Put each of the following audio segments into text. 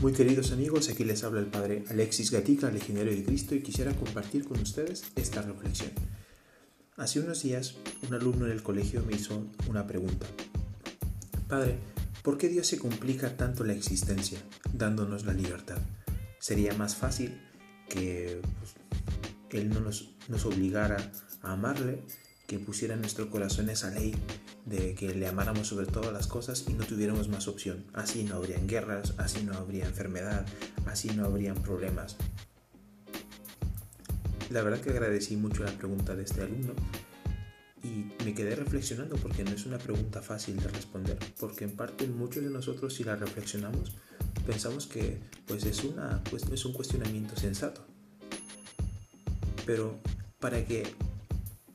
Muy queridos amigos, aquí les habla el Padre Alexis Gatica, legionario de Cristo, y quisiera compartir con ustedes esta reflexión. Hace unos días, un alumno en el colegio me hizo una pregunta. Padre, ¿por qué Dios se complica tanto la existencia, dándonos la libertad? Sería más fácil que pues, Él no nos, nos obligara a amarle, que pusiera en nuestro corazón esa ley de que le amáramos sobre todas las cosas y no tuviéramos más opción. Así no habrían guerras, así no habría enfermedad, así no habrían problemas. La verdad que agradecí mucho la pregunta de este alumno y me quedé reflexionando porque no es una pregunta fácil de responder, porque en parte muchos de nosotros si la reflexionamos pensamos que pues es, una, pues, es un cuestionamiento sensato. Pero para que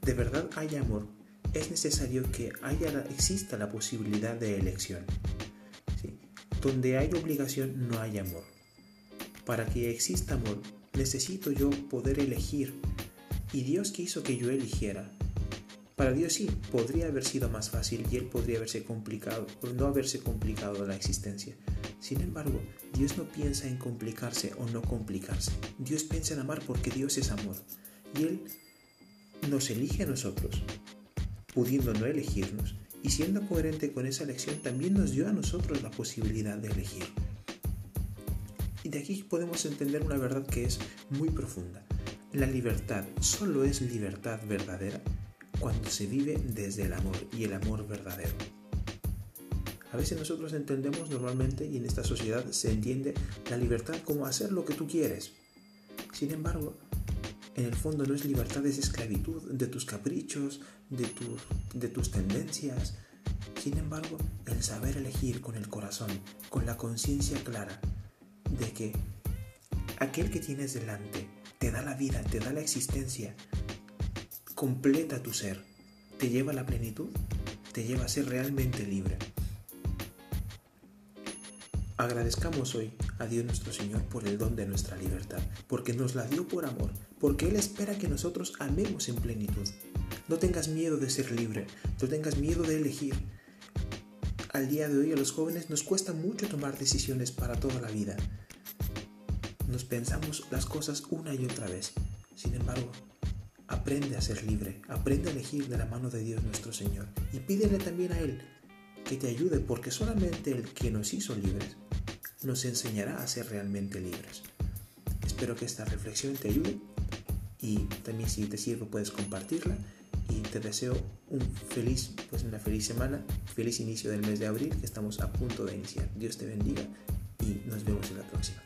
de verdad haya amor, es necesario que haya, exista la posibilidad de elección. Donde hay obligación no hay amor. Para que exista amor, necesito yo poder elegir. Y Dios quiso que yo eligiera. Para Dios sí, podría haber sido más fácil y Él podría haberse complicado, no haberse complicado la existencia. Sin embargo, Dios no piensa en complicarse o no complicarse. Dios piensa en amar porque Dios es amor. Y Él nos elige a nosotros pudiendo no elegirnos, y siendo coherente con esa elección también nos dio a nosotros la posibilidad de elegir. Y de aquí podemos entender una verdad que es muy profunda. La libertad solo es libertad verdadera cuando se vive desde el amor y el amor verdadero. A veces nosotros entendemos normalmente y en esta sociedad se entiende la libertad como hacer lo que tú quieres. Sin embargo, en el fondo no es libertad, es esclavitud de tus caprichos, de, tus tendencias. Sin embargo, el saber elegir con el corazón, con la conciencia clara de que aquel que tienes delante te da la vida, te da la existencia, completa tu ser, te lleva a la plenitud, te lleva a ser realmente libre. Agradezcamos hoy a Dios nuestro Señor por el don de nuestra libertad, porque nos la dio por amor, porque Él espera que nosotros amemos en plenitud. No tengas miedo de ser libre, no tengas miedo de elegir. Al día de hoy a los jóvenes nos cuesta mucho tomar decisiones para toda la vida. Nos pensamos las cosas una y otra vez. Sin embargo, aprende a ser libre, aprende a elegir de la mano de Dios nuestro Señor y pídele también a Él que te ayude porque solamente el que nos hizo libres nos enseñará a ser realmente libres. Espero que esta reflexión te ayude y también si te sirve puedes compartirla y te deseo un feliz, pues una feliz semana, feliz inicio del mes de abril que estamos a punto de iniciar. Dios te bendiga y nos vemos en la próxima.